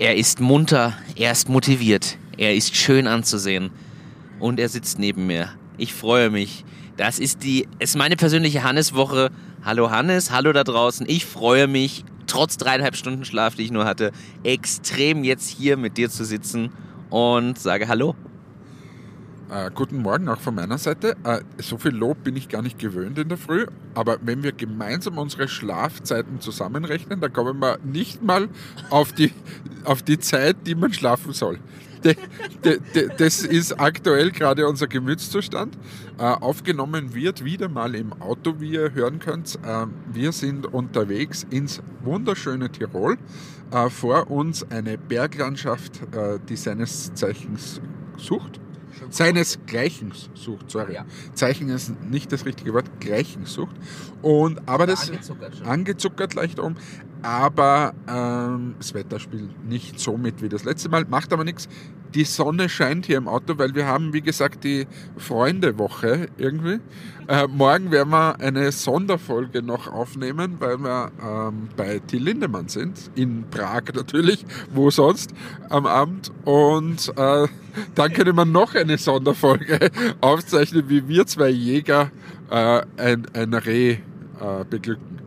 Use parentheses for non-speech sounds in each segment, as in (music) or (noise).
Er ist munter, er ist motiviert, er ist schön anzusehen und er sitzt neben mir. Ich freue mich. Das ist die, ist meine persönliche Hannes-Woche. Hallo Hannes, hallo da draußen. Ich freue mich, trotz dreieinhalb Stunden Schlaf, die ich nur hatte, extrem jetzt hier mit dir zu sitzen und sage Hallo. Äh, guten Morgen auch von meiner Seite. Äh, so viel Lob bin ich gar nicht gewöhnt in der Früh, aber wenn wir gemeinsam unsere Schlafzeiten zusammenrechnen, dann kommen wir nicht mal auf die, auf die Zeit, die man schlafen soll. De, de, de, das ist aktuell gerade unser Gemütszustand. Äh, aufgenommen wird wieder mal im Auto, wie ihr hören könnt. Äh, wir sind unterwegs ins wunderschöne Tirol. Äh, vor uns eine Berglandschaft, äh, die seines Zeichens sucht seinesgleichen sucht, sorry. Ja. Zeichen ist nicht das richtige Wort, Gleichen sucht. Und, aber das angezuckert, angezuckert leicht um, aber ähm, das Wetter spielt nicht so mit wie das letzte Mal, macht aber nichts. Die Sonne scheint hier im Auto, weil wir haben, wie gesagt, die Freundewoche irgendwie. Äh, morgen werden wir eine Sonderfolge noch aufnehmen, weil wir ähm, bei Till Lindemann sind, in Prag natürlich, wo sonst am Abend. Und äh, dann können wir noch eine Sonderfolge (laughs) aufzeichnen, wie wir zwei Jäger äh, ein, ein Reh äh, beglücken.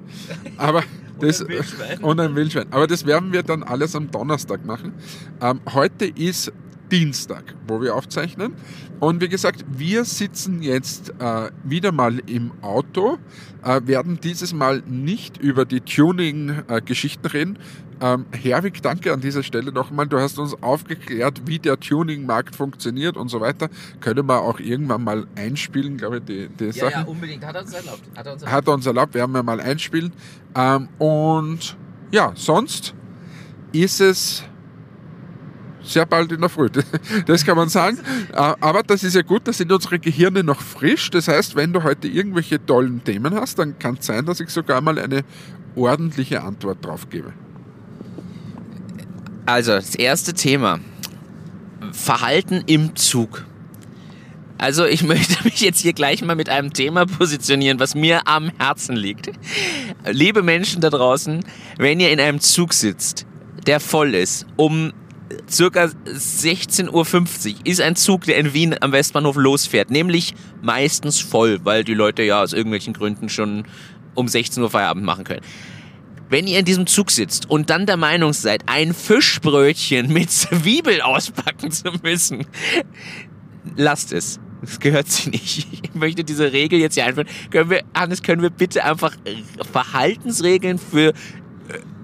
Aber das, und ein Wildschwein. (laughs) Und ein Wildschwein. Aber das werden wir dann alles am Donnerstag machen. Ähm, heute ist Dienstag, wo wir aufzeichnen. Und wie gesagt, wir sitzen jetzt äh, wieder mal im Auto, äh, werden dieses Mal nicht über die Tuning-Geschichten reden. Ähm, Herwig, danke an dieser Stelle nochmal. Du hast uns aufgeklärt, wie der Tuning-Markt funktioniert und so weiter. Können wir auch irgendwann mal einspielen, glaube ich, die, die ja, Sachen. Ja, unbedingt. Hat er uns erlaubt. Hat er uns erlaubt. Hat er uns erlaubt, werden wir mal einspielen. Ähm, und ja, sonst ist es sehr bald in der Früh. (laughs) Das kann man sagen. Äh, aber das ist ja gut, da sind unsere Gehirne noch frisch. Das heißt, wenn du heute irgendwelche tollen Themen hast, dann kann es sein, dass ich sogar mal eine ordentliche Antwort drauf gebe. Also, das erste Thema. Verhalten im Zug. Also ich (laughs) möchte mich jetzt hier gleich mal mit einem Thema positionieren, was mir am Herzen liegt. Liebe Menschen da draußen, wenn ihr in einem Zug sitzt, der voll ist, um circa 16.50 Uhr ist ein Zug, der in Wien am Westbahnhof losfährt. Nämlich meistens voll, weil die Leute ja aus irgendwelchen Gründen schon um 16 Uhr Feierabend machen können. Wenn ihr in diesem Zug sitzt und dann der Meinung seid, ein Fischbrötchen mit (laughs) Zwiebel auspacken zu müssen, lasst es. Das gehört sie nicht. (laughs) Ich möchte diese Regel jetzt hier einführen. Können wir, Hannes, können wir bitte einfach Verhaltensregeln für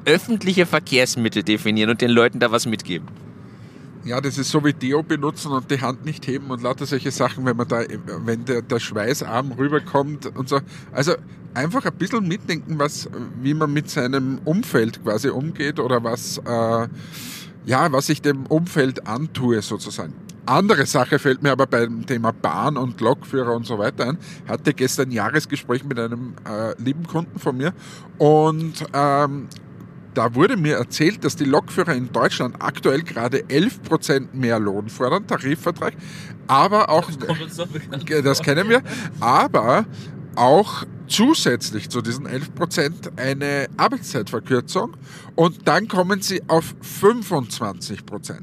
öffentliche Verkehrsmittel definieren und den Leuten da was mitgeben. Ja, das ist so wie Deo benutzen und die Hand nicht heben und lauter solche Sachen, wenn man da, wenn der, der Schweißarm rüberkommt und so. Also einfach ein bisschen mitdenken, was, wie man mit seinem Umfeld quasi umgeht oder was, äh, ja, was ich dem Umfeld antue sozusagen. Andere Sache fällt mir aber beim Thema Bahn und Lokführer und so weiter ein. Hatte gestern ein Jahresgespräch mit einem äh, lieben Kunden von mir und ähm, da wurde mir erzählt, dass die Lokführer in Deutschland aktuell gerade 11% mehr Lohn fordern, Tarifvertrag, aber auch, das, das kennen wir, aber auch zusätzlich zu diesen 11% eine Arbeitszeitverkürzung. Und dann kommen sie auf 25%.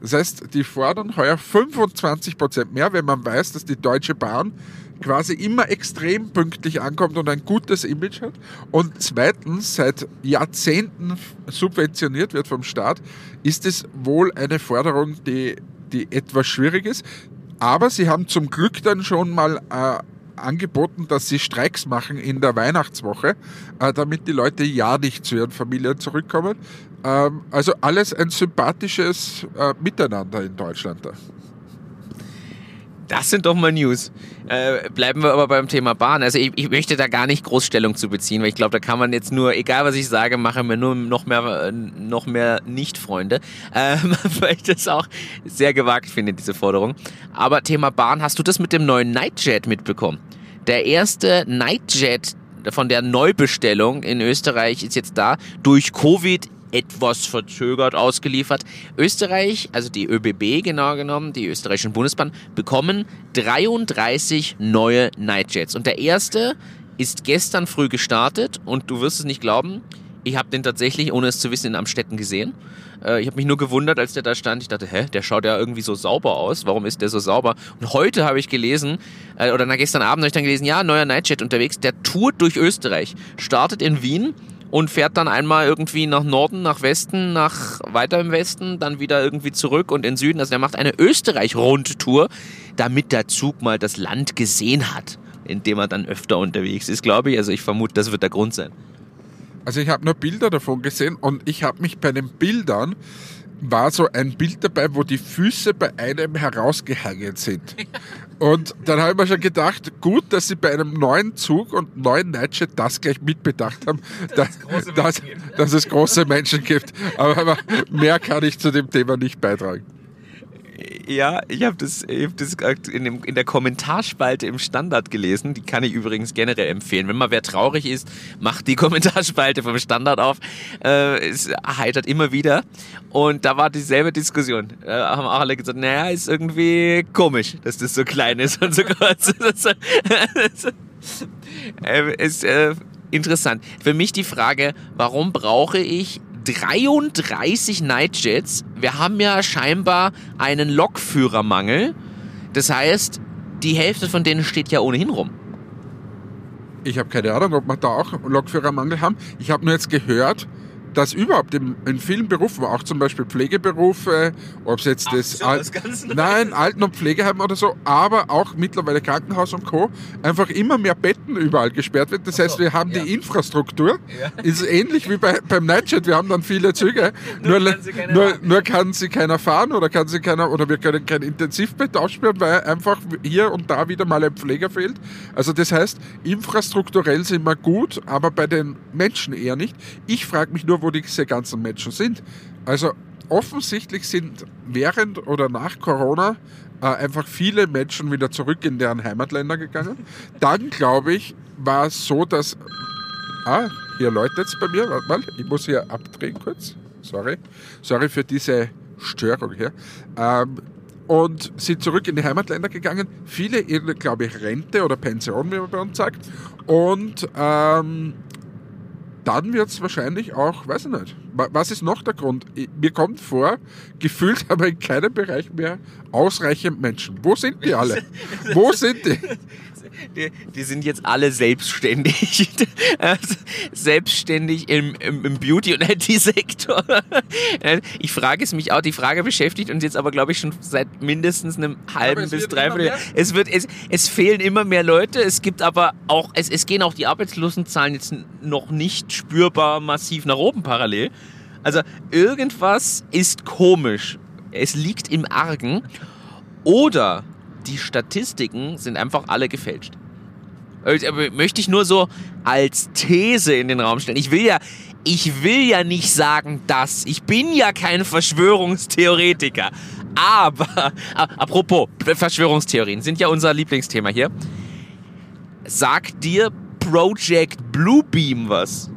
Das heißt, die fordern heuer 25% mehr, wenn man weiß, dass die Deutsche Bahn quasi immer extrem pünktlich ankommt und ein gutes Image hat. Und zweitens, seit Jahrzehnten subventioniert wird vom Staat, ist es wohl eine Forderung, die, die etwas schwierig ist. Aber sie haben zum Glück dann schon mal äh, angeboten, dass sie Streiks machen in der Weihnachtswoche, äh, damit die Leute ja nicht zu ihren Familien zurückkommen. Ähm, also alles ein sympathisches äh, Miteinander in Deutschland. Da. Das sind doch mal News. Äh, bleiben wir aber beim Thema Bahn. Also ich, ich, möchte da gar nicht Großstellung zu beziehen, weil ich glaube, da kann man jetzt nur, egal was ich sage, machen wir nur noch mehr, noch mehr Nicht-Freunde, ähm, (laughs) weil ich das auch sehr gewagt finde, diese Forderung. Aber Thema Bahn, hast du das mit dem neuen Nightjet mitbekommen? Der erste Nightjet von der Neubestellung in Österreich ist jetzt da. Durch Covid etwas verzögert ausgeliefert. Österreich, also die ÖBB genau genommen, die österreichischen Bundesbahn, bekommen 33 neue Nightjets. Und der erste ist gestern früh gestartet und du wirst es nicht glauben, ich habe den tatsächlich, ohne es zu wissen, in Amstetten gesehen. Äh, ich habe mich nur gewundert, als der da stand. Ich dachte, hä, der schaut ja irgendwie so sauber aus. Warum ist der so sauber? Und heute habe ich gelesen, äh, oder na, gestern Abend habe ich dann gelesen, ja, neuer Nightjet unterwegs, der tourt durch Österreich, startet in Wien und fährt dann einmal irgendwie nach Norden, nach Westen, nach weiter im Westen, dann wieder irgendwie zurück und in Süden. Also der macht eine Österreich-Rundtour, damit der Zug mal das Land gesehen hat, in dem er dann öfter unterwegs ist, glaube ich. Also ich vermute, das wird der Grund sein. Also ich habe nur Bilder davon gesehen und ich habe mich bei den Bildern war so ein Bild dabei, wo die Füße bei einem herausgehangen sind. (laughs) Und dann habe ich mir schon gedacht, gut, dass sie bei einem neuen Zug und neuen Nightjet das gleich mitbedacht haben, dass, dass, dass es große Menschen gibt. Aber mehr kann ich zu dem Thema nicht beitragen. Ja, ich habe das, ich hab das in, dem, in der Kommentarspalte im Standard gelesen. Die kann ich übrigens generell empfehlen. Wenn mal wer traurig ist, macht die (laughs) Kommentarspalte vom Standard auf. Äh, es heitert immer wieder. Und da war dieselbe Diskussion. Äh, haben auch alle gesagt, naja, ist irgendwie komisch, dass das so klein ist (laughs) und so kurz. (laughs) äh, ist äh, interessant. Für mich die Frage, warum brauche ich 33 Nightjets. Wir haben ja scheinbar einen Lokführermangel. Das heißt, die Hälfte von denen steht ja ohnehin rum. Ich habe keine Ahnung, ob wir da auch Lokführermangel haben. Ich habe nur jetzt gehört, dass überhaupt in, in vielen Berufen, auch zum Beispiel Pflegeberufe, ob es jetzt Ach, das, Al das nein, Alten- und Pflegeheim oder so, aber auch mittlerweile Krankenhaus und Co., einfach immer mehr Betten überall gesperrt wird. Das so, heißt, wir haben ja. die Infrastruktur, ja. (laughs) ist ähnlich wie bei, beim Nightjet, wir haben dann viele Züge, (laughs) nur, nur, kann nur, nur, kann sie keiner fahren oder kann sie keiner, oder wir können kein Intensivbett aufsperren, weil einfach hier und da wieder mal ein Pfleger fehlt. Also das heißt, infrastrukturell sind wir gut, aber bei den Menschen eher nicht. Ich frage mich nur, wo diese ganzen Menschen sind. Also offensichtlich sind während oder nach Corona äh, einfach viele Menschen wieder zurück in deren Heimatländer gegangen. Dann, glaube ich, war es so, dass... Ah, hier läutet es bei mir. Warte mal, ich muss hier abdrehen kurz. Sorry. Sorry für diese Störung hier. Ähm, und sind zurück in die Heimatländer gegangen. Viele, glaube ich, Rente oder Pension, wie man bei uns sagt. Und ähm, dann wird es wahrscheinlich auch, weiß ich nicht, was ist noch der Grund? Mir kommt vor, gefühlt aber in keinem Bereich mehr ausreichend Menschen. Wo sind die alle? (laughs) Wo sind die? Die, die, sind jetzt alle selbstständig. (laughs) Also, selbstständig im, im, im Beauty- und IT-Sektor. (laughs) Ich frage es mich auch, die Frage beschäftigt uns jetzt aber, glaube ich, schon seit mindestens einem halben bis dreiviertel Jahr. Es, wird, es, es fehlen immer mehr Leute, es gibt aber auch, es, es gehen auch die Arbeitslosenzahlen jetzt noch nicht spürbar massiv nach oben parallel. Also irgendwas ist komisch. Es liegt im Argen. Oder die Statistiken sind einfach alle gefälscht. Aber möchte ich nur so als These in den Raum stellen. Ich will ja, ich will ja nicht sagen, dass. Ich bin ja kein Verschwörungstheoretiker. Aber, (laughs) apropos, Verschwörungstheorien sind ja unser Lieblingsthema hier. Sagt dir Project Bluebeam was?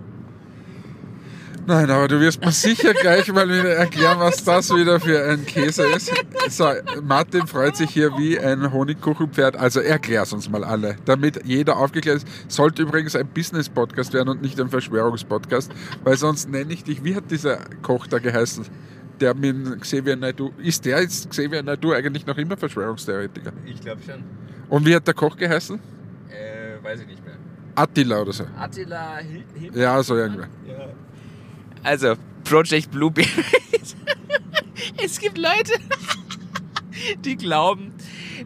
Nein, aber du wirst mir sicher gleich mal wieder erklären, was das wieder für ein Käse ist. So, Martin freut sich hier wie ein Honigkuchenpferd. Also erklär's uns mal alle, damit jeder aufgeklärt ist. Sollte übrigens ein Business-Podcast werden und nicht ein Verschwörungspodcast, weil sonst nenne ich dich, wie hat dieser Koch da geheißen? Der mit Xavier Naidoo, ist der jetzt Xavier Naidoo eigentlich noch immer Verschwörungstheoretiker? Ich glaube schon. Und wie hat der Koch geheißen? Äh, weiß ich nicht mehr. Attila oder so. Attila Hil Ja, so irgendwer. Ja. Also, Project Blueberry. (laughs) es gibt Leute, (laughs) die glauben,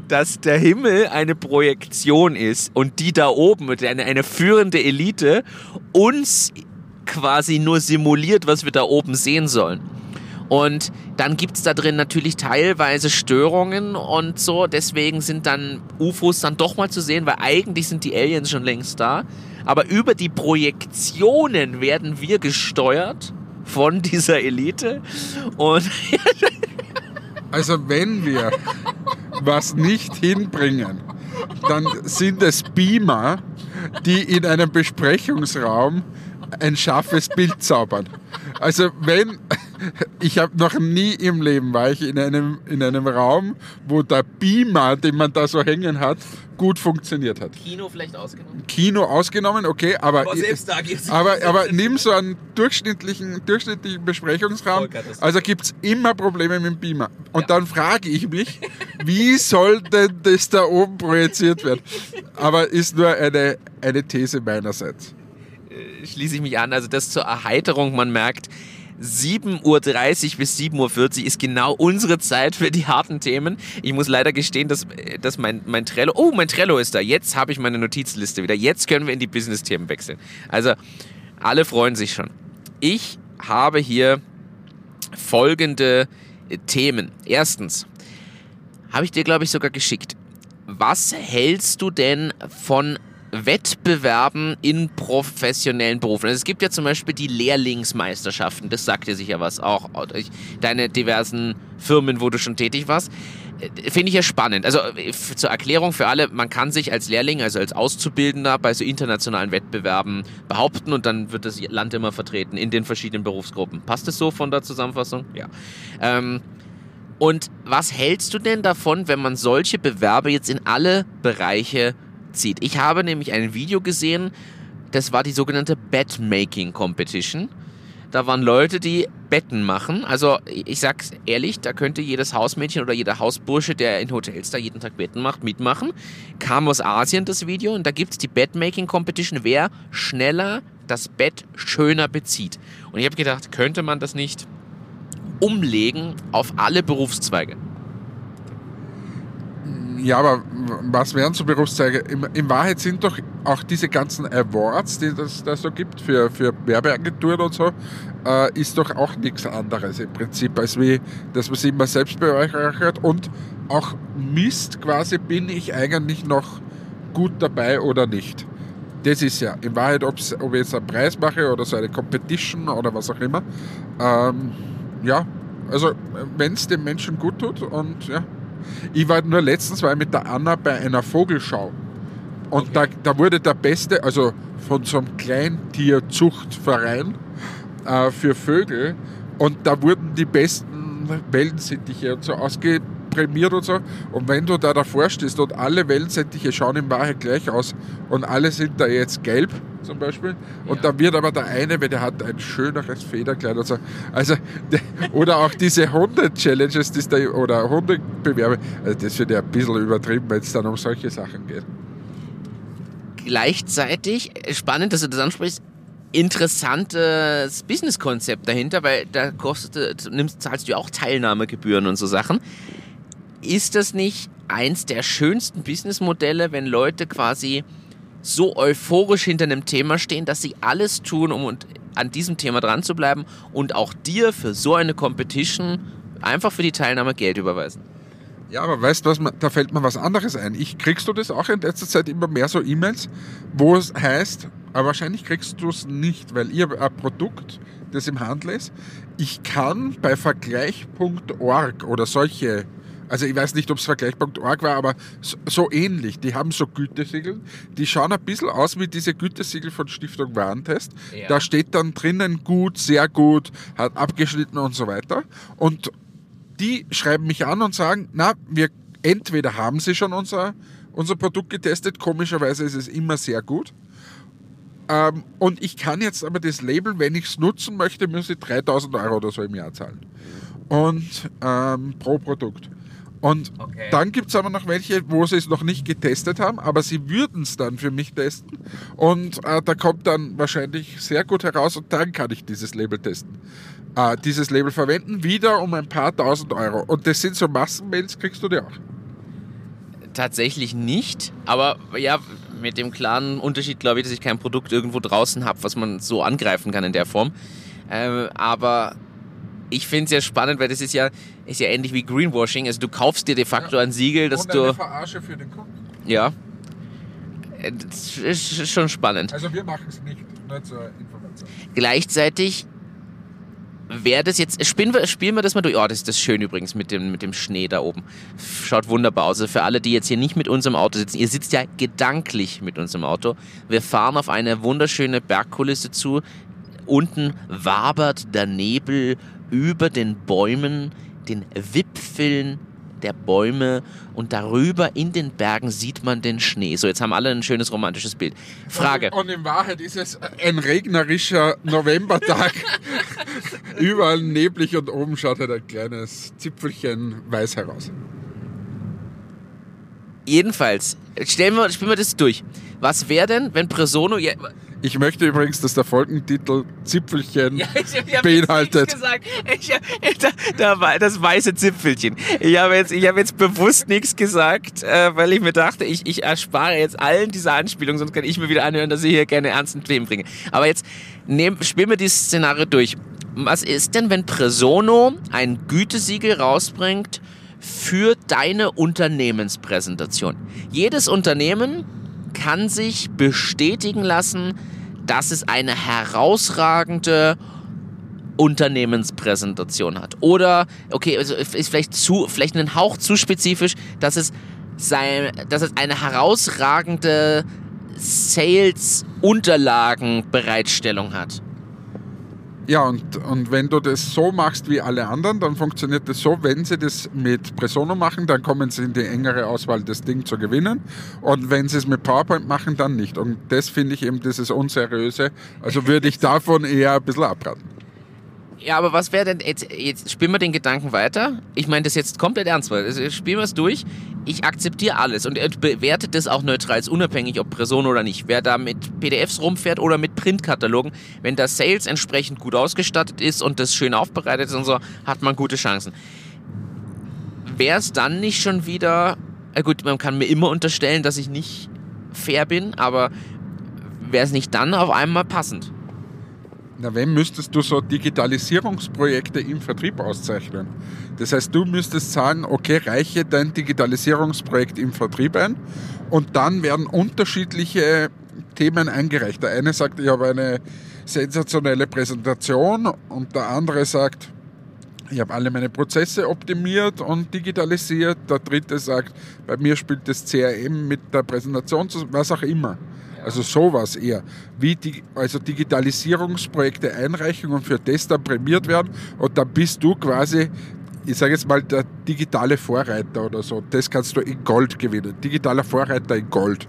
dass der Himmel eine Projektion ist und die da oben, eine, eine führende Elite, uns quasi nur simuliert, was wir da oben sehen sollen. Und dann gibt es da drin natürlich teilweise Störungen und so. Deswegen sind dann UFOs dann doch mal zu sehen, weil eigentlich sind die Aliens schon längst da. Aber über die Projektionen werden wir gesteuert von dieser Elite. Und (laughs) also wenn wir was nicht hinbringen, dann sind es Beamer, die in einem Besprechungsraum ein scharfes Bild zaubern. Also wenn ich habe noch nie im Leben war ich in einem, in einem Raum, wo der Beamer, den man da so hängen hat, gut funktioniert hat. Kino vielleicht ausgenommen? Kino ausgenommen, okay, aber, Aber selbst da geht's aber, aber nimm so einen durchschnittlichen, durchschnittlichen Besprechungsraum. Also gibt es immer Probleme mit dem Beamer. Und Ja. dann frage ich mich, wie soll denn das da oben projiziert werden? Aber ist nur eine, eine These meinerseits. schließe ich mich an. Also das zur Erheiterung, man merkt, 7.30 Uhr bis 7.40 Uhr ist genau unsere Zeit für die harten Themen. Ich muss leider gestehen, dass, dass mein, mein Trello, oh, mein Trello ist da. Jetzt habe ich meine Notizliste wieder. Jetzt können wir in die Business-Themen wechseln. Also alle freuen sich schon. Ich habe hier folgende äh, Themen. Erstens, habe ich dir, glaube ich, sogar geschickt. Was hältst du denn von Wettbewerben in professionellen Berufen? Also es gibt ja zum Beispiel die Lehrlingsmeisterschaften, das sagt dir sicher was, auch deine diversen Firmen, wo du schon tätig warst. Äh, Finde ich ja spannend. Also äh, zur Erklärung für alle, man kann sich als Lehrling, also als Auszubildender bei so internationalen Wettbewerben behaupten und dann wird das Land immer vertreten in den verschiedenen Berufsgruppen. Passt es so von der Zusammenfassung? Ja. Ähm, und was hältst du denn davon, wenn man solche Bewerbe jetzt in alle Bereiche zieht? Ich habe nämlich ein Video gesehen, das war die sogenannte Bet-Making Competition. Da waren Leute, die Betten machen. Also ich sag's ehrlich, da könnte jedes Hausmädchen oder jeder Hausbursche, der in Hotels da jeden Tag Betten macht, mitmachen. Kam aus Asien das Video und da gibt's die Bet-Making Competition, wer schneller das Bett schöner bezieht. Und ich habe gedacht, könnte man das nicht umlegen auf alle Berufszweige. Ja, aber was wären so Berufszweige? In, in Wahrheit sind doch auch diese ganzen Awards, die es da so gibt für, für Werbeagenturen und so, äh, ist doch auch nichts anderes im Prinzip, als wie, dass man sich immer selbst bereichert und auch misst quasi, bin ich eigentlich noch gut dabei oder nicht. Das ist ja in Wahrheit, ob ich jetzt einen Preis mache oder so eine Competition oder was auch immer. Ähm, ja, also wenn es dem Menschen gut tut und ja. Ich war nur letztens war ich mit der Anna bei einer Vogelschau. Und da, da wurde der Beste, also von so einem Kleintierzuchtverein äh, für Vögel, und da wurden die besten Wellensittiche und so ausgeprämiert und so. Und wenn du da davor stehst und alle Wellensittiche schauen in Wahrheit gleich aus und alle sind da jetzt gelb zum Beispiel, und Ja. da wird aber der eine, weil der hat ein schöneres Federkleid und so. Also, der, oder auch diese Hunde-Challenges da, oder Hundebewerbe, also das wird ja ein bisschen übertrieben, wenn es dann um solche Sachen geht. Gleichzeitig, äh, spannend, dass du das ansprichst, interessantes Businesskonzept dahinter, weil da kostet, nimmst, zahlst du ja auch Teilnahmegebühren und so Sachen. Ist das nicht eins der schönsten Businessmodelle, wenn Leute quasi so euphorisch hinter einem Thema stehen, dass sie alles tun, um an diesem Thema dran zu bleiben und auch dir für so eine Competition einfach für die Teilnahme Geld überweisen? Ja, aber weißt du da fällt mir was anderes ein. Ich kriegst du das auch in letzter Zeit immer mehr so E-Mails, wo es heißt, aber wahrscheinlich kriegst du es nicht, weil ihr ein Produkt, das im Handel ist, ich kann bei vergleich.org oder solche, also ich weiß nicht, ob es vergleich.org war, aber so, so ähnlich, die haben so Gütesiegel, die schauen ein bisschen aus wie diese Gütesiegel von Stiftung Warentest. Ja. Da steht dann drinnen gut, sehr gut, hat abgeschnitten und so weiter. Und die schreiben mich an und sagen, na, wir entweder haben sie schon unser, unser Produkt getestet, komischerweise ist es immer sehr gut. Ähm, und ich kann jetzt aber das Label, wenn ich es nutzen möchte, muss ich 3000 Euro oder so im Jahr zahlen. Und ähm, pro Produkt. Und Okay. dann gibt es aber noch welche, wo sie es noch nicht getestet haben, aber sie würden es dann für mich testen. Und äh, da kommt dann wahrscheinlich sehr gut heraus und dann kann ich dieses Label testen. Äh, dieses Label verwenden, wieder um ein paar tausend Euro. Und das sind so Massenmails, kriegst du die auch. Tatsächlich nicht, aber ja, mit dem klaren Unterschied glaube ich, dass ich kein Produkt irgendwo draußen habe, was man so angreifen kann in der Form. Ähm, aber ich finde es ja spannend, weil das ist ja, ist ja ähnlich wie Greenwashing. Also du kaufst dir de facto Ja. ein Siegel, dass und eine du. Verarsche für den Kunden. Ja. Äh, Das ist schon spannend. Also wir machen es nicht, nur zur Information. Gleichzeitig wäre das jetzt. Spielen wir, spielen wir das mal durch. Oh, das ist das schön übrigens mit dem, mit dem Schnee da oben. Schaut wunderbar aus. Also für alle, die jetzt hier nicht mit uns im Auto sitzen, ihr sitzt ja gedanklich mit uns im Auto. Wir fahren auf eine wunderschöne Bergkulisse zu. Unten wabert der Nebel über den Bäumen, den Wipfeln der Bäume und darüber in den Bergen sieht man den Schnee. So, jetzt haben alle ein schönes romantisches Bild. Frage. Und, in Wahrheit ist es ein regnerischer Novembertag. (laughs) Überall neblig und oben schaut halt ein kleines Zipfelchen weiß heraus. Jedenfalls, stellen wir, spielen wir das durch. Was wäre denn, wenn Presono. Ich möchte übrigens, dass der Folgentitel Zipfelchen Ja, ich, ich hab beinhaltet. Gesagt. Ich, da, da war das weiße Zipfelchen. Ich habe jetzt, ich habe jetzt bewusst nichts gesagt, äh, weil ich mir dachte, ich, ich erspare jetzt allen diese Anspielungen, sonst kann ich mir wieder anhören, dass ich hier gerne ernsten Themen bringe. Aber jetzt nehm, spielen wir dieses Szenario durch. Was ist denn, wenn Presono ein Gütesiegel rausbringt für deine Unternehmenspräsentation? Jedes Unternehmen kann sich bestätigen lassen, dass es eine herausragende Unternehmenspräsentation hat. Oder, okay, also ist vielleicht zu, vielleicht einen Hauch zu spezifisch, dass es sein, dass es eine herausragende Sales-Unterlagenbereitstellung hat. Ja, und, und wenn du das so machst wie alle anderen, dann funktioniert das so, wenn sie das mit Presono machen, dann kommen sie in die engere Auswahl, das Ding zu gewinnen. Und wenn sie es mit PowerPoint machen, dann nicht. Und das finde ich eben dieses Unseriöse. Also würde ich davon eher ein bisschen abraten. Ja, aber was wäre denn, jetzt, jetzt spielen wir den Gedanken weiter. Ich meine das jetzt komplett ernst, weil also spielen wir es durch. Ich akzeptiere alles und bewerte das auch neutral, ist unabhängig, ob Person oder nicht. Wer da mit PDFs rumfährt oder mit Printkatalogen, wenn das Sales entsprechend gut ausgestattet ist und das schön aufbereitet ist und so, hat man gute Chancen. Wäre es dann nicht schon wieder, äh gut, man kann mir immer unterstellen, dass ich nicht fair bin, aber wäre es nicht dann auf einmal passend? Na, wenn müsstest du so Digitalisierungsprojekte im Vertrieb auszeichnen? Das heißt, du müsstest sagen, okay, reiche dein Digitalisierungsprojekt im Vertrieb ein und dann werden unterschiedliche Themen eingereicht. Der eine sagt, ich habe eine sensationelle Präsentation und der andere sagt, ich habe alle meine Prozesse optimiert und digitalisiert. Der dritte sagt, bei mir spielt das CRM mit der Präsentation, was auch immer. Also sowas eher. Wie die, also Digitalisierungsprojekte einreichen und für das dann prämiert werden. Und dann bist du quasi, ich sage jetzt mal, der digitale Vorreiter oder so. Das kannst du in Gold gewinnen. Digitaler Vorreiter in Gold.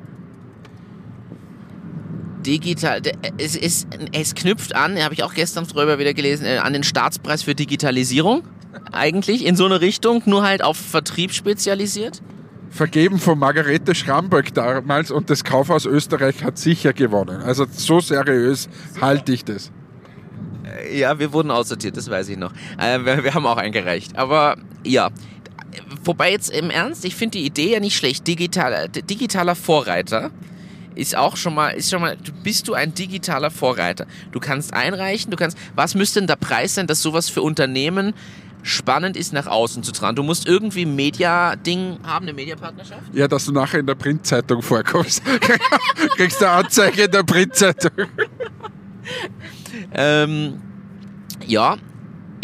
digital, es, ist, es knüpft an, habe ich auch gestern drüber wieder gelesen, äh, an den Staatspreis für Digitalisierung. Eigentlich in so eine Richtung, nur halt auf Vertrieb spezialisiert. Vergeben von Margarete Schramberg damals und das Kaufhaus Österreich hat sicher gewonnen. Also so seriös halte ich das. Äh, Ja, wir wurden aussortiert, das weiß ich noch. Äh, wir, haben auch eingereicht. Aber ja, wobei jetzt im Ernst, ich finde die Idee ja nicht schlecht. Digitaler, digitaler Vorreiter ist auch schon mal, ist schon mal, bist du ein digitaler Vorreiter. Du kannst einreichen, du kannst, was müsste denn der Preis sein, dass sowas für Unternehmen spannend ist, nach außen zu tragen? Du musst irgendwie ein Media-Ding haben, eine Mediapartnerschaft? Ja, dass du nachher in der Printzeitung vorkommst. (laughs) Kriegst du eine Anzeige in der Printzeitung. Ähm, ja,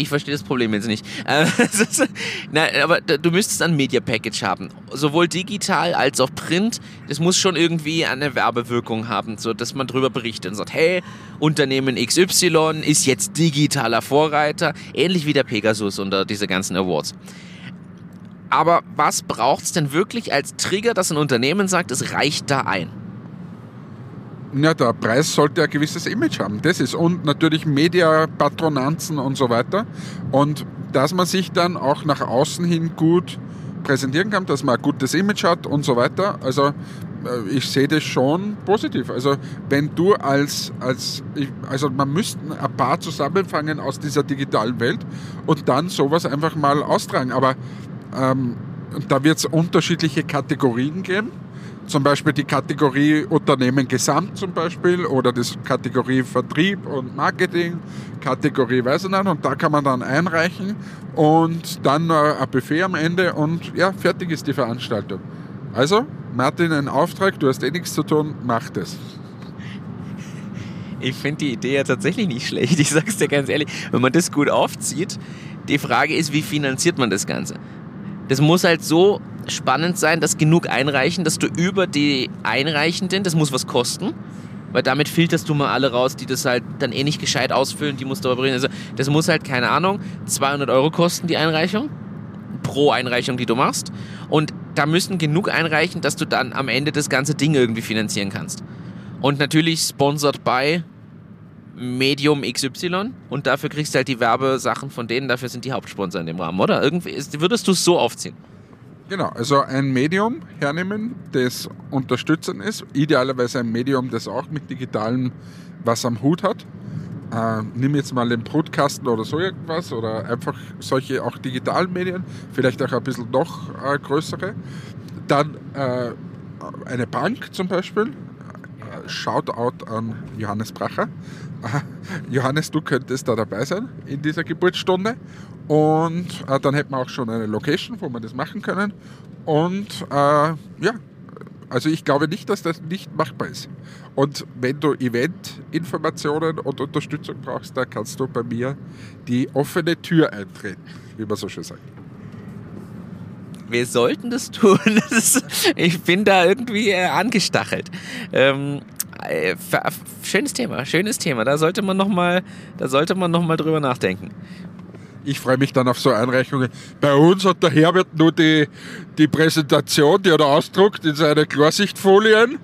ich verstehe das Problem jetzt nicht. (laughs) Äh, ist- Nein, aber du müsstest ein Media Package haben. Sowohl digital als auch print. Das muss schon irgendwie eine Werbewirkung haben, so dass man darüber berichtet und sagt, hey, Unternehmen XY ist jetzt digitaler Vorreiter, ähnlich wie der Pegasus unter diese ganzen Awards. Aber was braucht es denn wirklich als Trigger, dass ein Unternehmen sagt, es reicht da ein? Ja, der Preis sollte ein gewisses Image haben. Das ist. Und natürlich Mediapatronanzen und so weiter. Und dass man sich dann auch nach außen hin gut präsentieren kann, dass man ein gutes Image hat und so weiter. Also äh, ich sehe das schon positiv. Also wenn du als, als also man müsste ein paar zusammenfangen aus dieser digitalen Welt und dann sowas einfach mal austragen. Aber ähm, da wird es unterschiedliche Kategorien geben. Zum Beispiel die Kategorie Unternehmen Gesamt zum Beispiel oder die Kategorie Vertrieb und Marketing, Kategorie weiß ich nicht und da kann man dann einreichen und dann äh, ein Buffet am Ende und ja, fertig ist die Veranstaltung. Also, Martin, ein Auftrag, du hast eh nichts zu tun, mach das. Ich finde die Idee ja tatsächlich nicht schlecht. (laughs) Ich sag's dir ganz ehrlich, wenn man das gut aufzieht, die Frage ist, wie finanziert man das Ganze? Das muss halt so spannend sein, dass genug einreichen, dass du über die Einreichenden, das muss was kosten, weil damit filterst du mal alle raus, die das halt dann eh nicht gescheit ausfüllen, die musst du aber. Also das muss halt, keine Ahnung, 200 Euro kosten, die Einreichung, pro Einreichung, die du machst. Und da müssen genug einreichen, dass du dann am Ende das ganze Ding irgendwie finanzieren kannst. Und natürlich sponsored by Medium XY und dafür kriegst du halt die Werbesachen von denen, dafür sind die Hauptsponsor in dem Rahmen, oder? Irgendwie ist, würdest du es so aufziehen? Genau, also ein Medium hernehmen, das unterstützend ist. Idealerweise ein Medium, das auch mit Digitalem was am Hut hat. Äh, nimm jetzt mal den Brutkasten oder so irgendwas oder einfach solche auch digitalen Medien, vielleicht auch ein bisschen noch äh, größere. Dann äh, eine Bank zum Beispiel. Äh, Shoutout an Johannes Bracher. (laughs) Johannes, du könntest da dabei sein in dieser Geburtsstunde. Und äh, dann hätten wir auch schon eine Location, wo wir das machen können. Und äh, ja, also ich glaube nicht, dass das nicht machbar ist. Und wenn du Event-Informationen und Unterstützung brauchst, dann kannst du bei mir die offene Tür eintreten, wie man so schön sagt. Wir sollten das tun. (laughs) Ich bin da irgendwie äh, angestachelt. Ähm, äh, schönes Thema, schönes Thema. Da sollte man noch mal, da sollte man noch drüber nachdenken. Ich freue mich dann auf so Einreichungen. Bei uns hat der Herbert nur die, die Präsentation, die hat er ausdruckt in seine Klarsichtfolien.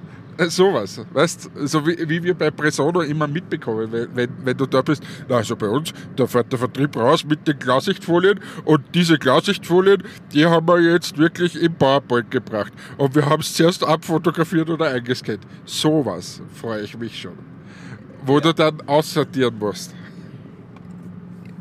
Sowas, weißt so wie, wie wir bei Presono immer mitbekommen, wenn, wenn, du da bist. Also bei uns, da fährt der Vertrieb raus mit den Klarsichtfolien und diese Klarsichtfolien, die haben wir jetzt wirklich im PowerPoint gebracht. Und wir haben es zuerst abfotografiert oder eingescannt. Sowas freue ich mich schon. Wo ja. du dann aussortieren musst.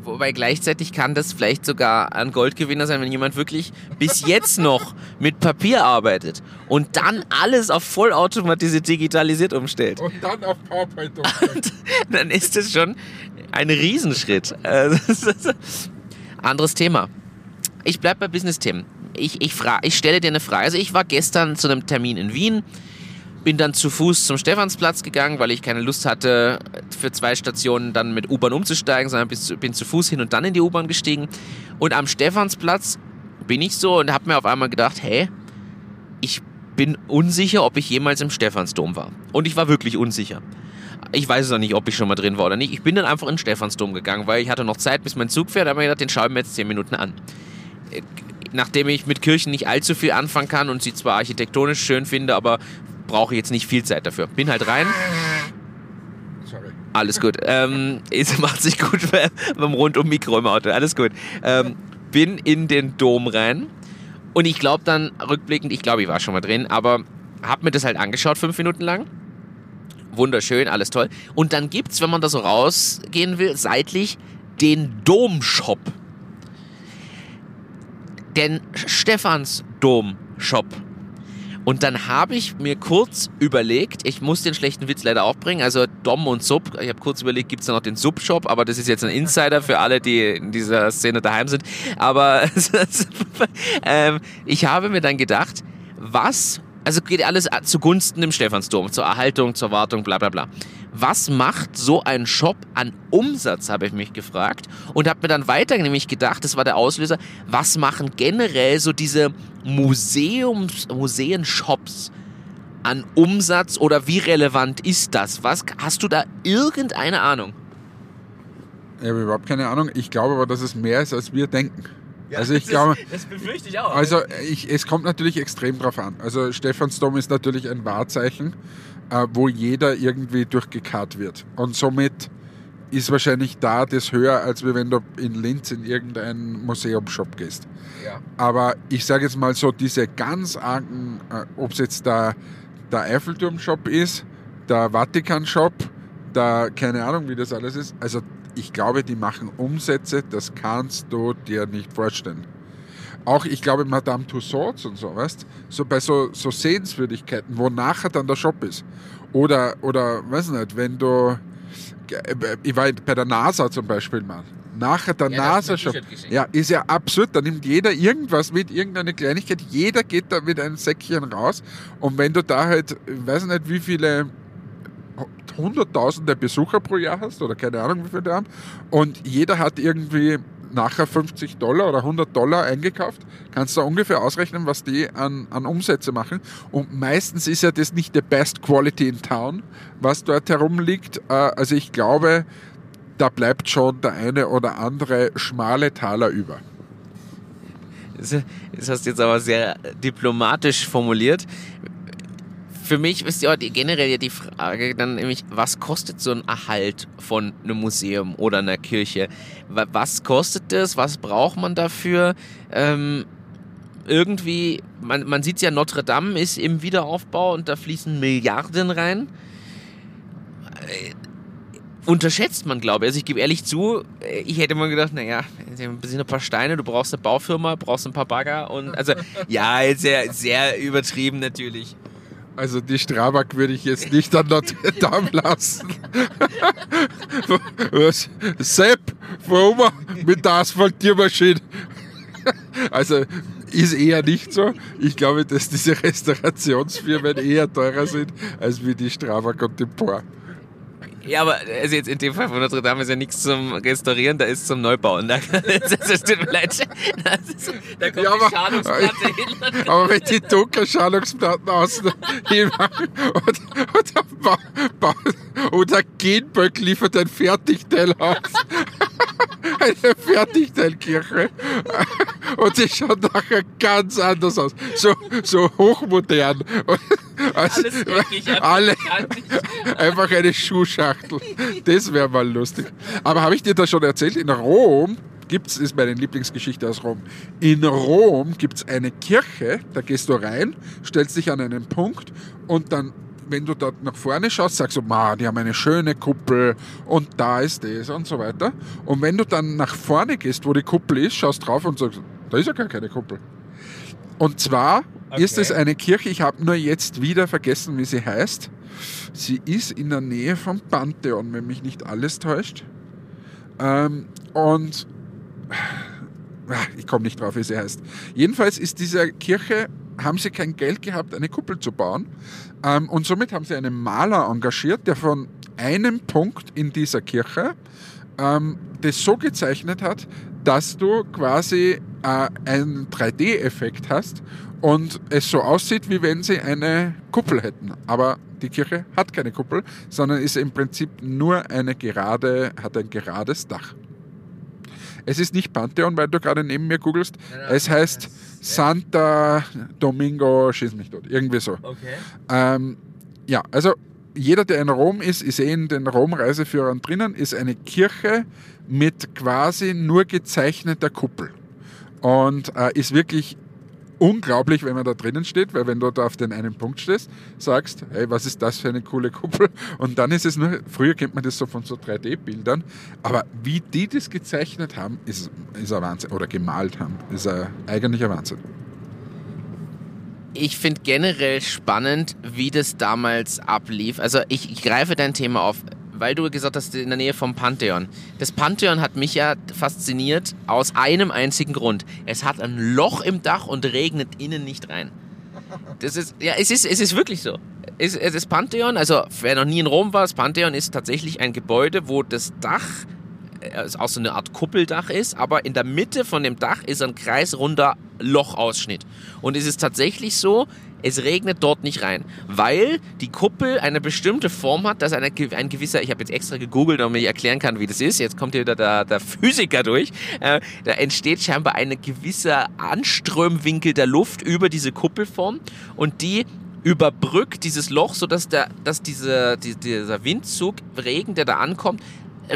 Wobei gleichzeitig kann das vielleicht sogar ein Goldgewinner sein, wenn jemand wirklich bis jetzt noch mit Papier arbeitet und dann alles auf vollautomatisiert digitalisiert umstellt. Und dann auf PowerPoint (laughs) umstellt. dann ist das schon ein Riesenschritt. (laughs) Anderes Thema. Ich bleibe bei Business-Themen. Ich, ich, ich stelle dir eine Frage. Also ich war gestern zu einem Termin in Wien bin dann zu Fuß zum Stephansplatz gegangen, weil ich keine Lust hatte, für zwei Stationen dann mit U-Bahn umzusteigen, sondern bin zu Fuß hin und dann in die U-Bahn gestiegen. Und am Stephansplatz bin ich so und habe mir auf einmal gedacht, hey, ich bin unsicher, ob ich jemals im Stephansdom war. Und ich war wirklich unsicher. Ich weiß es noch nicht, ob ich schon mal drin war oder nicht. Ich bin dann einfach in den Stephansdom gegangen, weil ich hatte noch Zeit, bis mein Zug fährt. Da habe ich gedacht, den schaue ich mir jetzt zehn Minuten an. Nachdem ich mit Kirchen nicht allzu viel anfangen kann und sie zwar architektonisch schön finde, aber brauche jetzt nicht viel Zeit dafür. Bin halt rein. Sorry. Alles gut. Ähm, (laughs) es macht sich gut beim Rundum-Mikro im Auto. Alles gut. Ähm, bin in den Dom rein. Und ich glaube dann rückblickend, ich glaube, ich war schon mal drin, aber habe mir das halt angeschaut, fünf Minuten lang. Wunderschön, alles toll. Und dann gibt es, wenn man da so rausgehen will, seitlich den Domshop. Den Stephans Dom-Shop. Und dann habe ich mir kurz überlegt, ich muss den schlechten Witz leider auch bringen, also Dom und Sub, ich habe kurz überlegt, gibt es da noch den Sub-Shop, aber das ist jetzt ein Insider für alle, die in dieser Szene daheim sind. Aber (laughs) ähm, ich habe mir dann gedacht, was, also geht alles zugunsten im Stephansdom, zur Erhaltung, zur Wartung, bla bla bla was macht so ein Shop an Umsatz, habe ich mich gefragt und habe mir dann weiter nämlich gedacht, das war der Auslöser, was machen generell so diese Museums, Museen-Shops an Umsatz oder wie relevant ist das? Was, hast du da irgendeine Ahnung? Ich habe überhaupt keine Ahnung. Ich glaube aber, dass es mehr ist, als wir denken. Ja, also ich das glaube, das befürchte ich auch. Also ich, es kommt natürlich extrem drauf an. Also Stephansdom ist natürlich ein Wahrzeichen äh, wo jeder irgendwie durchgekarrt wird. Und somit ist wahrscheinlich da das höher, als wenn du in Linz in irgendeinen Museumshop gehst. Ja. Aber ich sage jetzt mal so, diese ganz argen, äh, ob es jetzt der, der Eiffelturm-Shop ist, der Vatikan-Shop, der, keine Ahnung, wie das alles ist. Also ich glaube, die machen Umsätze, das kannst du dir nicht vorstellen. Auch, ich glaube, Madame Tussauds und so, weißt So bei so, so Sehenswürdigkeiten, wo nachher dann der Shop ist. Oder, oder, weiß nicht, wenn du, ich war bei der NASA zum Beispiel mal. Nachher der ja, NASA-Shop. Ja, ist ja absurd. Da nimmt jeder irgendwas mit, irgendeine Kleinigkeit. Jeder geht da mit einem Säckchen raus. Und wenn du da halt, ich weiß nicht, wie viele hunderttausende Besucher pro Jahr hast, oder keine Ahnung, wie viele da haben, und jeder hat irgendwie nachher 50 Dollar oder 100 Dollar eingekauft, kannst du ungefähr ausrechnen, was die an, an Umsätze machen. Und meistens ist ja das nicht the best quality in town, was dort herumliegt. Äh, also ich glaube, da bleibt schon der eine oder andere schmale Taler über. Das hast du jetzt aber sehr diplomatisch formuliert für mich ist ja generell ja die Frage dann nämlich, was kostet so ein Erhalt von einem Museum oder einer Kirche? Was kostet das? Was braucht man dafür? Ähm, irgendwie, man, man sieht ja, Notre Dame ist im Wiederaufbau und da fließen Milliarden rein. Äh, unterschätzt man, glaube ich. Also ich gebe ehrlich zu, ich hätte mal gedacht, naja, bisschen ein paar Steine, du brauchst eine Baufirma, brauchst ein paar Bagger und also ja, sehr, sehr übertrieben natürlich. Also die Strabag würde ich jetzt nicht an Notre (laughs) Dame lassen. Sepp, warum mit der Asphaltiermaschine? Also ist eher nicht so. Ich glaube, dass diese Restaurationsfirmen eher teurer sind als wie die Strabag und die Por. Ja, aber also jetzt in dem Fall von Notre Dame ist ja nichts zum Restaurieren, da ist zum Neubauen. Da, das, tut mir leid. Ist, da kommt ja, aber, die Schalungsplatte hin. Aber wenn die Dunkelschalungsplatten außen hinmachen und, und, und der Genböck liefert ein Fertigteil aus. Eine Fertigteilkirche. Und die schaut nachher ganz anders aus. So, so hochmodern. Also, Alles wirklich, alle, einfach eine Schuhschachtel. Das wäre mal lustig. Aber habe ich dir das schon erzählt? In Rom gibt es, ist meine Lieblingsgeschichte aus Rom. In Rom gibt es eine Kirche, da gehst du rein, stellst dich an einen Punkt und dann wenn du dort nach vorne schaust, sagst du, Ma, die haben eine schöne Kuppel und da ist das und so weiter. Und wenn du dann nach vorne gehst, wo die Kuppel ist, schaust drauf und sagst, da ist ja gar keine Kuppel. Und zwar okay. ist es eine Kirche, ich habe nur jetzt wieder vergessen, wie sie heißt. Sie ist in der Nähe vom Pantheon, wenn mich nicht alles täuscht. Ähm, und ah, ich komme nicht drauf, wie sie heißt. Jedenfalls ist diese Kirche, haben sie kein Geld gehabt, eine Kuppel zu bauen. Ähm, und somit haben sie einen Maler engagiert, der von einem Punkt in dieser Kirche ähm, das so gezeichnet hat, dass du quasi äh, einen 3D-Effekt hast und es so aussieht, wie wenn sie eine Kuppel hätten. Aber die Kirche hat keine Kuppel, sondern ist im Prinzip nur eine gerade, hat ein gerades Dach. Es ist nicht Pantheon, weil du gerade neben mir googelst. Es heißt Santa Domingo, schieß mich dort, irgendwie so. Okay. Ähm, ja, also jeder, der in Rom ist, ist eh in den Rom-Reiseführern drinnen, ist eine Kirche mit quasi nur gezeichneter Kuppel. Und äh, ist wirklich unglaublich, wenn man da drinnen steht, weil wenn du da auf den einen Punkt stehst, sagst, hey, was ist das für eine coole Kuppel? Und dann ist es nur, früher kennt man das so von so 3D-Bildern, aber wie die das gezeichnet haben, ist, ist ein Wahnsinn. Oder gemalt haben, ist ein, eigentlich ein Wahnsinn. Ich finde generell spannend, wie das damals ablief. Also ich, ich greife dein Thema auf weil du gesagt hast, in der Nähe vom Pantheon. Das Pantheon hat mich ja fasziniert aus einem einzigen Grund. Es hat ein Loch im Dach und regnet innen nicht rein. Das ist, ja, es ist, es ist wirklich so. Es, es ist Pantheon, also wer noch nie in Rom war, das Pantheon ist tatsächlich ein Gebäude, wo das Dach äh, auch so eine Art Kuppeldach ist, aber in der Mitte von dem Dach ist ein kreisrunder Lochausschnitt. Und es ist tatsächlich so, es regnet dort nicht rein, weil die Kuppel eine bestimmte Form hat, dass eine, ein gewisser, ich habe jetzt extra gegoogelt, damit ich erklären kann, wie das ist, jetzt kommt hier wieder der, der Physiker durch, äh, da entsteht scheinbar ein gewisser Anströmwinkel der Luft über diese Kuppelform und die überbrückt dieses Loch, sodass der, dass diese, die, dieser Windzug, Regen, der da ankommt,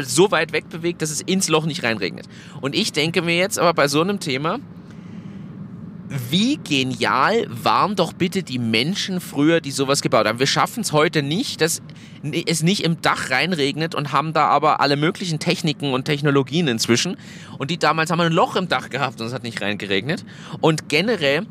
so weit wegbewegt, dass es ins Loch nicht reinregnet. Und ich denke mir jetzt aber bei so einem Thema, wie genial waren doch bitte die Menschen früher, die sowas gebaut haben. Wir schaffen es heute nicht, dass es nicht im Dach reinregnet und haben da aber alle möglichen Techniken und Technologien inzwischen. Und die damals haben ein Loch im Dach gehabt und es hat nicht reingeregnet. Und generell,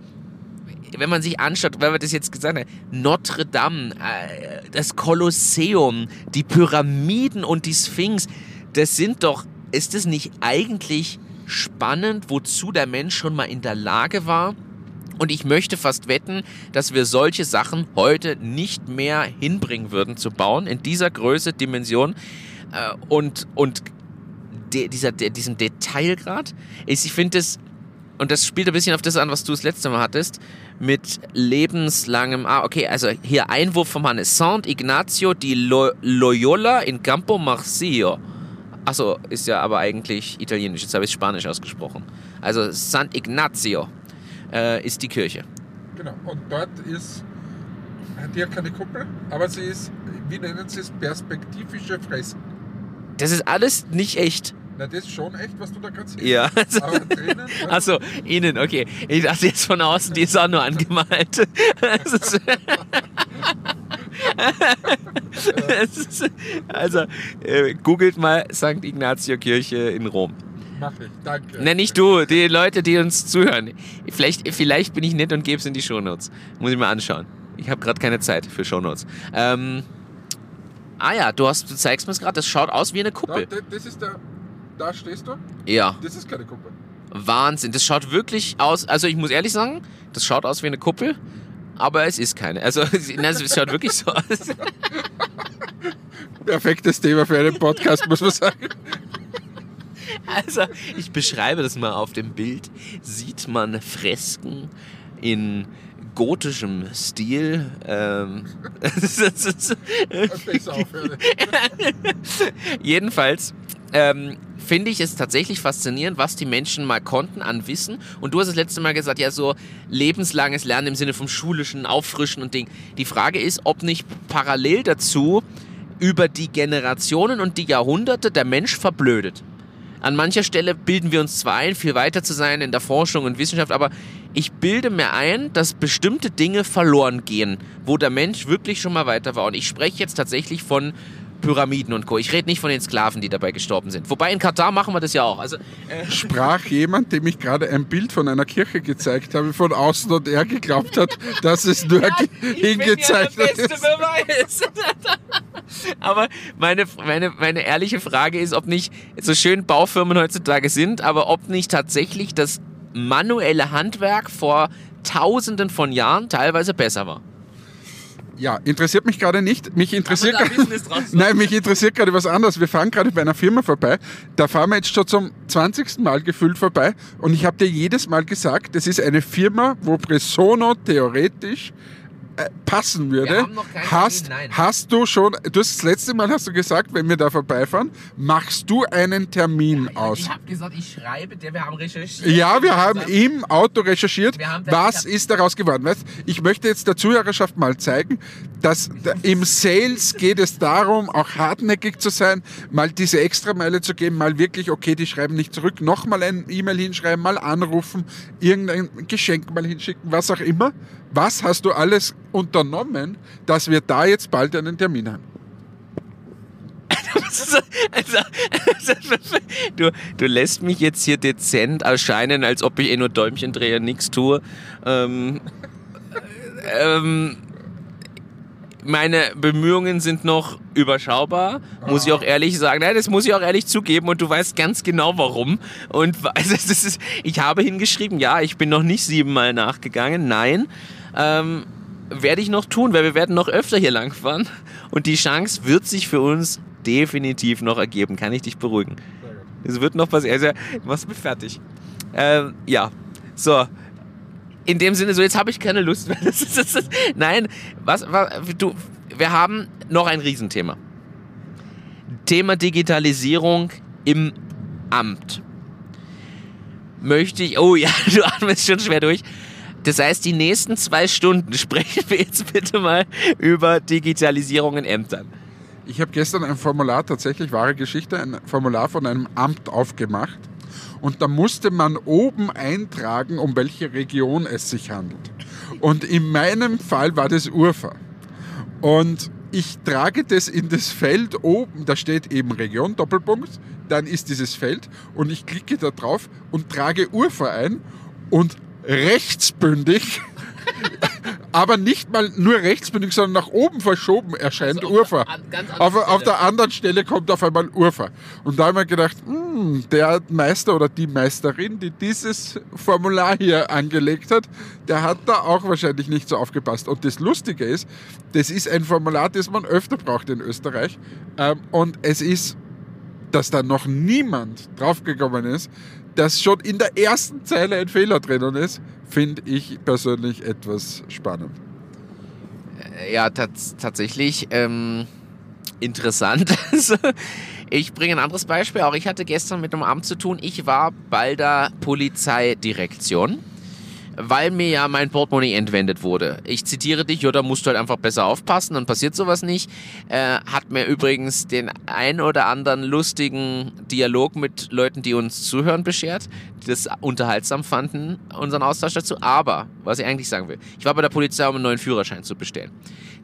wenn man sich anschaut, weil wir das jetzt gesagt haben, Notre Dame, äh, das Kolosseum, die Pyramiden und die Sphinx, das sind doch, ist das nicht eigentlich spannend, wozu der Mensch schon mal in der Lage war. Und ich möchte fast wetten, dass wir solche Sachen heute nicht mehr hinbringen würden zu bauen, in dieser Größe, Dimension. Äh, und, und de, dieser, de, diesem Detailgrad. Ich, ich finde das, und das spielt ein bisschen auf das an, was du das letzte Mal hattest, mit lebenslangem, ah, okay, also hier Einwurf vom Hannes. Sant Ignacio di Lo, Loyola in Campo Marzio. Achso, ist ja aber eigentlich italienisch, jetzt habe ich Spanisch ausgesprochen. Also Sant Ignazio äh, ist die Kirche. Genau, und dort ist, hat ja keine Kuppel, aber sie ist, wie nennen sie es, perspektivische Fresken. Das ist alles nicht echt. Na, das ist schon echt, was du da gerade siehst. Ja. Aber (laughs) drinnen, Achso, innen, okay. Ich dachte jetzt von außen, die ist auch nur angemalt. (laughs) (laughs) (laughs) Ist- also, äh, googelt mal St. Ignazio Kirche in Rom. mach ich, danke. Ne, nicht du, die Leute, die uns zuhören. Vielleicht, vielleicht bin ich nett und gebe es in die Shownotes. Muss ich mir anschauen. Ich habe gerade keine Zeit für Shownotes. Ähm, ah ja, du, hast, du zeigst mir es gerade, das schaut aus wie eine Kuppel. da- das ist der, da stehst du, Ja. das ist keine Kuppel. Wahnsinn. Das schaut wirklich aus. Also ich muss ehrlich sagen, das schaut aus wie eine Kuppel, aber es ist keine. Also, (laughs) es schaut wirklich so aus. (laughs) Perfektes Thema für einen Podcast, muss man sagen. Also ich beschreibe das mal auf dem Bild. Sieht man Fresken in gotischem Stil. Ähm. (laughs) Jedenfalls ähm, finde ich es tatsächlich faszinierend, was die Menschen mal konnten an Wissen. Und du hast das letzte Mal gesagt, ja, so lebenslanges Lernen im Sinne vom schulischen Auffrischen und Ding. Die Frage ist, ob nicht parallel dazu über die Generationen und die Jahrhunderte der Mensch verblödet. An mancher Stelle bilden wir uns zwar ein, viel weiter zu sein in der Forschung und Wissenschaft, aber ich bilde mir ein, dass bestimmte Dinge verloren gehen, wo der Mensch wirklich schon mal weiter war. Und ich spreche jetzt tatsächlich von Pyramiden und Co. Ich rede nicht von den Sklaven, die dabei gestorben sind. Wobei in Katar machen wir das ja auch. Also, äh, Sprach jemand, dem ich gerade ein Bild von einer Kirche gezeigt habe, von außen und er geglaubt hat, dass es nur hingezeichnet ist. Beweis. (laughs) aber meine, meine, meine ehrliche Frage ist, ob nicht so schön Baufirmen heutzutage sind, aber ob nicht tatsächlich das manuelle Handwerk vor Tausenden von Jahren teilweise besser war. Ja, interessiert mich gerade nicht. Mich interessiert trotzdem. Nein, mich interessiert gerade was anderes. Wir fahren gerade bei einer Firma vorbei. Da fahren wir jetzt schon zum 20. Mal gefühlt vorbei. Und ich habe dir jedes Mal gesagt, das ist eine Firma, wo Presono theoretisch äh, passen würde. hast, hast du schon, du hast das letzte Mal hast du gesagt, wenn wir da vorbeifahren, machst du einen Termin aus. habe gesagt, ich schreibe, der wir haben recherchiert. Ja, wir haben im Auto recherchiert, was ich ist daraus geworden. Weißt, ich möchte jetzt der Zuhörerschaft mal zeigen, dass da- im Sales geht es darum, auch hartnäckig zu sein, mal diese Extrameile zu geben, mal wirklich, okay, die schreiben nicht zurück, nochmal ein E-Mail hinschreiben, mal anrufen, irgendein Geschenk mal hinschicken, was auch immer. Was hast du alles unternommen, dass wir da jetzt bald einen Termin haben? (laughs) Also, also, du, du lässt mich jetzt hier dezent erscheinen, als ob ich eh nur Däumchen drehe, nichts tue. Ähm, ähm, meine Bemühungen sind noch überschaubar, muss ich auch ehrlich sagen. Nein, das muss ich auch ehrlich zugeben und du weißt ganz genau warum. Und (laughs) also, ist, ich habe hingeschrieben, ja, ich bin noch nicht siebenmal nachgegangen. Nein, ähm, werde ich noch tun, weil wir werden noch öfter hier langfahren und die Chance wird sich für uns definitiv noch ergeben. Kann ich dich beruhigen? Es wird noch passieren. Also, machst mich fertig. Ähm, ja, so. In dem Sinne, so jetzt habe ich keine Lust mehr. (laughs) Das ist, das ist, nein, was, was, du, wir haben noch ein Riesenthema. Thema Digitalisierung im Amt. Möchte ich, oh ja, (laughs) du atmest schon schwer durch. Das heißt, die nächsten zwei Stunden (laughs) sprechen wir jetzt bitte mal über Digitalisierung in Ämtern. Ich habe gestern ein Formular, tatsächlich wahre Geschichte, ein Formular von einem Amt aufgemacht. Und da musste man oben eintragen, um welche Region es sich handelt. Und in meinem Fall war das Urfa. Und ich trage das in das Feld oben, da steht eben Region, Doppelpunkt, dann ist dieses Feld und ich klicke da drauf und trage Urfa ein und rechtsbündig, (laughs) aber nicht mal nur rechtsbündig, sondern nach oben verschoben erscheint Also Urfa. Auf, auf der anderen Stelle kommt auf einmal Urfa. Und da habe ich mir gedacht, hm, der Meister oder die Meisterin, die dieses Formular hier angelegt hat, der hat da auch wahrscheinlich nicht so aufgepasst. Und das Lustige ist, das ist ein Formular, das man öfter braucht in Österreich. Ähm, und es ist dass da noch niemand draufgekommen ist, dass schon in der ersten Zeile ein Fehler drinnen ist, finde ich persönlich etwas spannend. Ja, tats tatsächlich ähm, interessant. (laughs) ich bringe ein anderes Beispiel. Auch ich hatte gestern mit einem Amt zu tun. Ich war bei der Polizeidirektion weil mir ja mein Portemonnaie entwendet wurde. Ich zitiere dich, oder musst du halt einfach besser aufpassen, dann passiert sowas nicht. Äh, hat mir übrigens den ein oder anderen lustigen Dialog mit Leuten, die uns zuhören, beschert, die das unterhaltsam fanden, unseren Austausch dazu. Aber, was ich eigentlich sagen will, ich war bei der Polizei, um einen neuen Führerschein zu bestellen.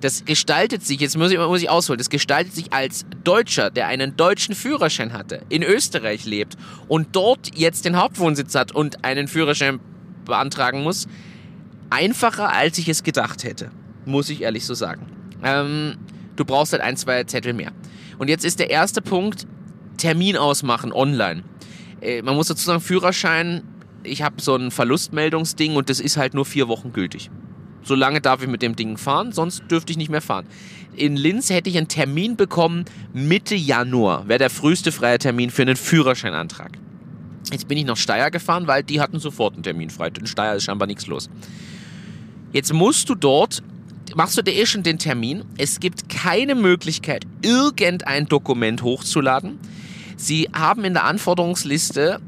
Das gestaltet sich, jetzt muss ich, muss ich ausholen, das gestaltet sich als Deutscher, der einen deutschen Führerschein hatte, in Österreich lebt und dort jetzt den Hauptwohnsitz hat und einen Führerschein beantragen muss. Einfacher, als ich es gedacht hätte, muss ich ehrlich so sagen. Ähm, du brauchst halt ein, zwei Zettel mehr. Und jetzt ist der erste Punkt, Termin ausmachen online. Äh, man muss dazu sagen, Führerschein, ich habe so ein Verlustmeldungsding und das ist halt nur vier Wochen gültig. Solange darf ich mit dem Ding fahren, sonst dürfte ich nicht mehr fahren. In Linz hätte ich einen Termin bekommen, Mitte Januar wäre der früheste freie Termin für einen Führerscheinantrag. Jetzt bin ich nach Steyr gefahren, weil die hatten sofort einen Termin frei. In Steyr ist scheinbar nichts los. Jetzt musst du dort, machst du dir eh schon den Termin. Es gibt keine Möglichkeit, irgendein Dokument hochzuladen. Sie haben in der Anforderungsliste,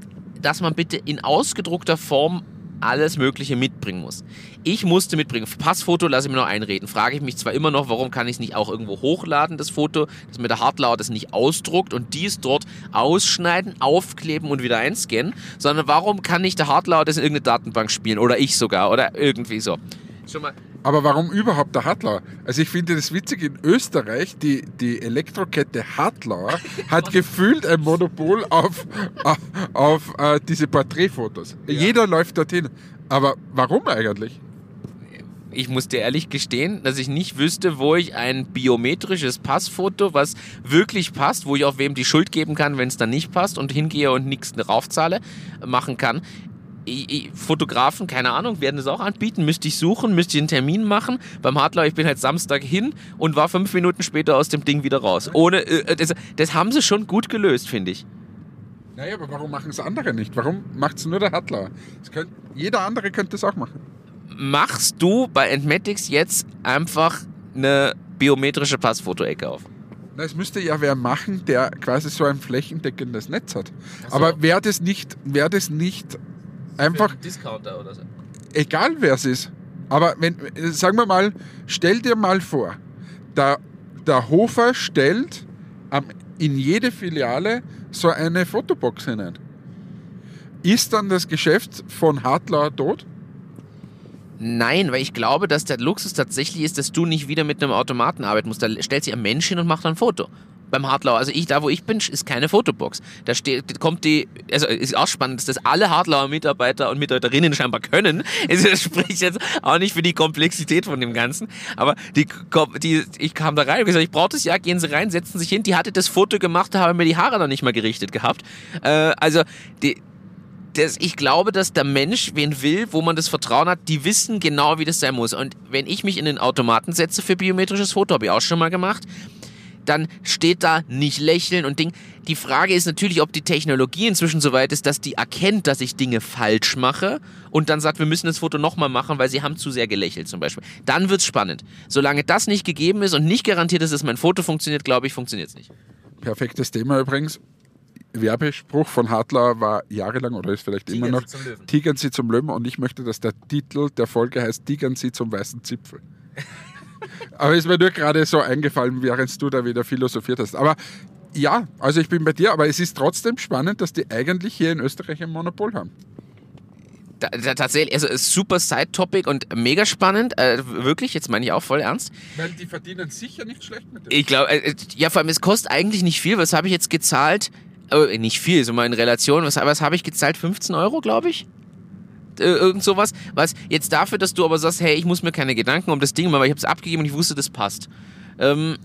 dass man bitte in ausgedruckter Form alles Mögliche mitbringen muss. Ich musste mitbringen. Passfoto lasse ich mir noch einreden. Frage ich mich zwar immer noch, warum kann ich es nicht auch irgendwo hochladen, das Foto, dass mir der Hardlauer das nicht ausdruckt und dies dort ausschneiden, aufkleben und wieder einscannen, sondern warum kann nicht der Hardlauer das in irgendeine Datenbank spielen oder ich sogar oder irgendwie so. Schon mal aber warum überhaupt der Hartler? Also ich finde das witzig, in Österreich, die, die Elektrokette Hartler hat (laughs) gefühlt ein Monopol auf, auf, auf äh, diese Porträtfotos. Ja. Jeder läuft dorthin. Aber warum eigentlich? Ich muss dir ehrlich gestehen, dass ich nicht wüsste, wo ich ein biometrisches Passfoto, was wirklich passt, wo ich auch wem die Schuld geben kann, wenn es dann nicht passt und hingehe und nichts raufzahle, machen kann. Fotografen, keine Ahnung, werden das auch anbieten. Müsste ich suchen, müsste ich einen Termin machen. Beim Hardler, ich bin halt Samstag hin und war fünf Minuten später aus dem Ding wieder raus. Ohne, äh, das, das haben sie schon gut gelöst, finde ich. Naja, aber warum machen es andere nicht? Warum macht es nur der? Könnt, jeder andere könnte es auch machen. Machst du bei Entmatics jetzt einfach eine biometrische Passfoto-Ecke auf? Na, es müsste ja wer machen, der quasi so ein flächendeckendes Netz hat. So. Aber wer das nicht, wer das nicht einfach. Discounter oder so. Egal wer es ist. Aber wenn, sagen wir mal, stell dir mal vor, der, der Hofer stellt am, in jede Filiale so eine Fotobox hinein. Ist dann das Geschäft von Hartler tot? Nein, weil ich glaube, dass der Luxus tatsächlich ist, dass du nicht wieder mit einem Automaten arbeiten musst. Da stellt sich ein Mensch hin und macht ein Foto beim Hardlauer. Also ich, da wo ich bin, ist keine Fotobox. Da steht, kommt die, also ist auch spannend, dass das alle Hardlauer Mitarbeiter und Mitarbeiterinnen scheinbar können. (laughs) Also das spricht jetzt auch nicht für die Komplexität von dem Ganzen. Aber die, die ich kam da rein und gesagt, ich brauche das ja, gehen Sie rein, setzen sich hin. Die hatte das Foto gemacht, da haben mir die Haare noch nicht mal gerichtet gehabt. Äh, also die, das, ich glaube, dass der Mensch, wen will, wo man das Vertrauen hat, die wissen genau, wie das sein muss. Und wenn ich mich in den Automaten setze für biometrisches Foto, habe ich auch schon mal gemacht, dann steht da nicht lächeln und Ding. Die Frage ist natürlich, ob die Technologie inzwischen so weit ist, dass die erkennt, dass ich Dinge falsch mache und dann sagt, wir müssen das Foto nochmal machen, weil sie haben zu sehr gelächelt zum Beispiel. Dann wird es spannend. Solange das nicht gegeben ist und nicht garantiert ist, dass mein Foto funktioniert, glaube ich, funktioniert es nicht. Perfektes Thema übrigens. Werbespruch von Hartler war jahrelang oder ist vielleicht Tigern immer noch Tigern Sie zum Löwen und ich möchte, dass der Titel der Folge heißt Tigern Sie zum weißen Zipfel. Aber ist mir nur gerade so eingefallen, während du da wieder philosophiert hast. Aber ja, also ich bin bei dir, aber es ist trotzdem spannend, dass die eigentlich hier in Österreich ein Monopol haben. Da, da, tatsächlich, also super Side-Topic und mega spannend. Äh, wirklich, jetzt meine ich auch voll ernst. Weil die verdienen sicher nicht schlecht mit dem. Ich glaube, äh, ja, vor allem, es kostet eigentlich nicht viel. Was habe ich jetzt gezahlt? Oh, nicht viel, so mal in Relation. Was, was habe ich gezahlt? 15 Euro, glaube ich? Äh, irgend sowas, was jetzt dafür, dass du aber sagst, hey, ich muss mir keine Gedanken um das Ding machen, weil ich habe es abgegeben und ich wusste, das passt. Ähm,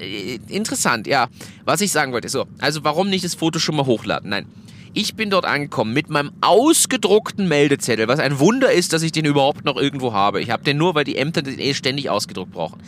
äh, interessant, ja. Was ich sagen wollte, so, also warum nicht das Foto schon mal hochladen? Nein. Ich bin dort angekommen mit meinem ausgedruckten Meldezettel, was ein Wunder ist, dass ich den überhaupt noch irgendwo habe. Ich habe den nur, weil die Ämter den eh ständig ausgedruckt brauchen.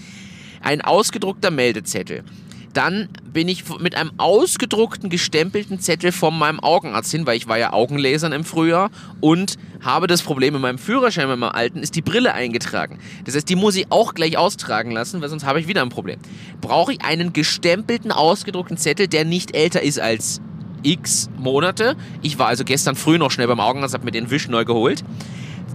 Ein ausgedruckter Meldezettel Dann bin ich mit einem ausgedruckten, gestempelten Zettel von meinem Augenarzt hin, weil ich war ja Augenlasern im Frühjahr und habe das Problem in meinem Führerschein, mit meinem alten, ist die Brille eingetragen. Das heißt, die muss ich auch gleich austragen lassen, weil sonst habe ich wieder ein Problem. Brauche ich einen gestempelten, ausgedruckten Zettel, der nicht älter ist als x Monate. Ich war also gestern früh noch schnell beim Augenarzt, habe mir den Wisch neu geholt.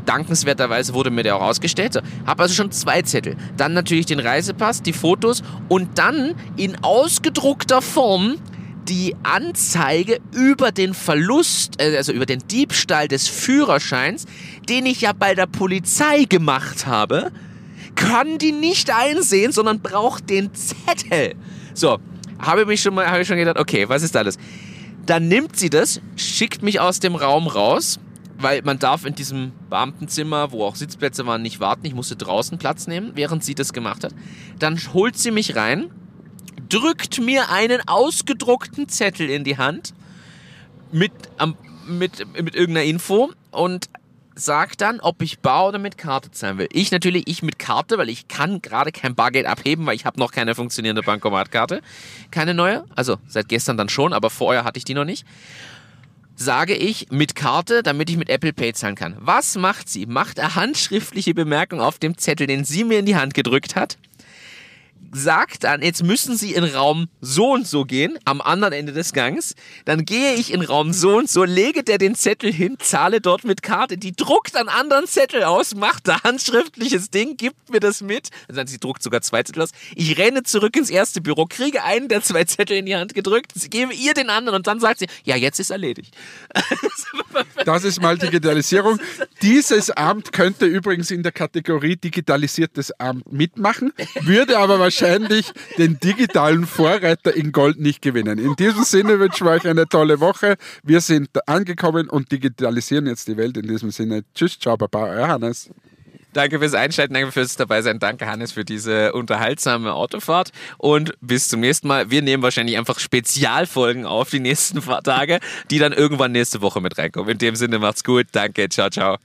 Dankenswerterweise wurde mir der auch ausgestellt. So, habe also schon zwei Zettel. Dann natürlich den Reisepass, die Fotos und dann in ausgedruckter Form die Anzeige über den Verlust, äh, also über den Diebstahl des Führerscheins, den ich ja bei der Polizei gemacht habe, kann die nicht einsehen, sondern braucht den Zettel. So, habe mich schon mal, habe ich schon gedacht, okay, was ist alles? Dann nimmt sie das, schickt mich aus dem Raum raus, weil man darf in diesem Beamtenzimmer, wo auch Sitzplätze waren, nicht warten. Ich musste draußen Platz nehmen, während sie das gemacht hat. Dann holt sie mich rein, drückt mir einen ausgedruckten Zettel in die Hand mit, ähm, mit, mit irgendeiner Info und sagt dann, ob ich bar oder mit Karte zahlen will. Ich natürlich, ich mit Karte, weil ich kann gerade kein Bargeld abheben, weil ich habe noch keine funktionierende Bankomatkarte. Keine neue, also seit gestern dann schon, aber vorher hatte ich die noch nicht sage ich mit Karte, damit ich mit Apple Pay zahlen kann. Was macht sie? Macht er handschriftliche Bemerkung auf dem Zettel, den sie mir in die Hand gedrückt hat sagt dann, jetzt müssen Sie in Raum so und so gehen, am anderen Ende des Gangs. Dann gehe ich in Raum so und so, lege der den Zettel hin, zahle dort mit Karte, die druckt einen anderen Zettel aus, macht da handschriftliches Ding, gibt mir das mit. Also sie druckt sogar zwei Zettel aus. Ich renne zurück ins erste Büro, kriege einen der zwei Zettel in die Hand gedrückt, gebe ihr den anderen und dann sagt sie, ja, jetzt ist erledigt. (laughs) Das ist mal Digitalisierung. Dieses Amt könnte übrigens in der Kategorie digitalisiertes Amt mitmachen, würde aber wahrscheinlich den digitalen Vorreiter in Gold nicht gewinnen. In diesem Sinne wünschen wir euch eine tolle Woche. Wir sind angekommen und digitalisieren jetzt die Welt. In diesem Sinne, tschüss, ciao, baba, euer Hannes. Danke fürs Einschalten, danke fürs dabei sein. Danke, Hannes, für diese unterhaltsame Autofahrt. Und bis zum nächsten Mal. Wir nehmen wahrscheinlich einfach Spezialfolgen auf die nächsten Tage, die dann irgendwann nächste Woche mit reinkommen. In dem Sinne, macht's gut. Danke, ciao, ciao.